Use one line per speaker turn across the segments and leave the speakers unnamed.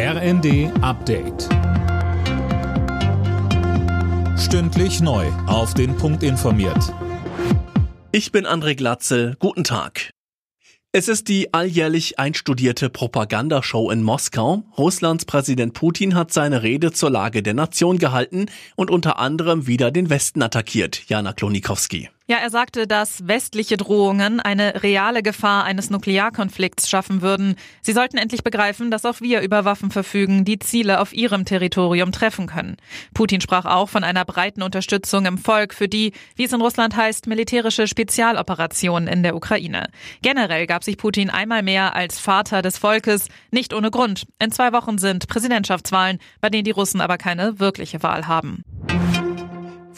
RND Update. Stündlich neu. Auf den Punkt informiert.
Ich bin André Glatzel. Guten Tag. Es ist die alljährlich einstudierte Propagandashow in Moskau. Russlands Präsident Putin hat seine Rede zur Lage der Nation gehalten und unter anderem wieder den Westen attackiert. Jana Klonikowski.
Ja, er sagte, dass westliche Drohungen eine reale Gefahr eines Nuklearkonflikts schaffen würden. Sie sollten endlich begreifen, dass auch wir über Waffen verfügen, die Ziele auf ihrem Territorium treffen können. Putin sprach auch von einer breiten Unterstützung im Volk für die, wie es in Russland heißt, militärische Spezialoperationen in der Ukraine. Generell gab sich Putin einmal mehr als Vater des Volkes, nicht ohne Grund. In zwei Wochen sind Präsidentschaftswahlen, bei denen die Russen aber keine wirkliche Wahl haben.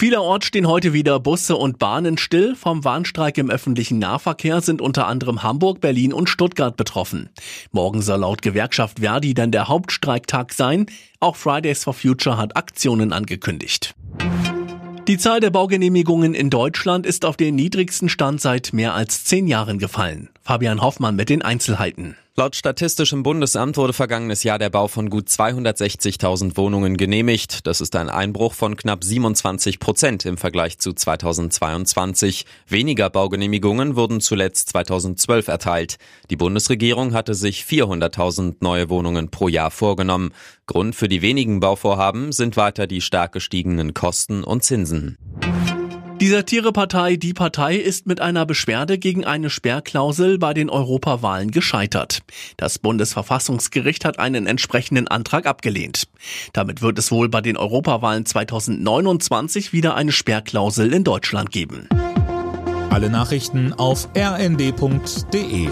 Vielerorts stehen heute wieder Busse und Bahnen still. Vom Warnstreik im öffentlichen Nahverkehr sind unter anderem Hamburg, Berlin und Stuttgart betroffen. Morgen soll laut Gewerkschaft Verdi dann der Hauptstreiktag sein. Auch Fridays for Future hat Aktionen angekündigt. Die Zahl der Baugenehmigungen in Deutschland ist auf den niedrigsten Stand seit mehr als zehn Jahren gefallen. Fabian Hoffmann mit den Einzelheiten.
Laut Statistischem Bundesamt wurde vergangenes Jahr der Bau von gut 260.000 Wohnungen genehmigt. Das ist ein Einbruch von knapp 27 Prozent im Vergleich zu 2022. Weniger Baugenehmigungen wurden zuletzt 2012 erteilt. Die Bundesregierung hatte sich 400.000 neue Wohnungen pro Jahr vorgenommen. Grund für die wenigen Bauvorhaben sind weiter die stark gestiegenen Kosten und Zinsen.
Die Satirepartei Die Partei ist mit einer Beschwerde gegen eine Sperrklausel bei den Europawahlen gescheitert. Das Bundesverfassungsgericht hat einen entsprechenden Antrag abgelehnt. Damit wird es wohl bei den Europawahlen 2029 wieder eine Sperrklausel in Deutschland geben.
Alle Nachrichten auf rnd.de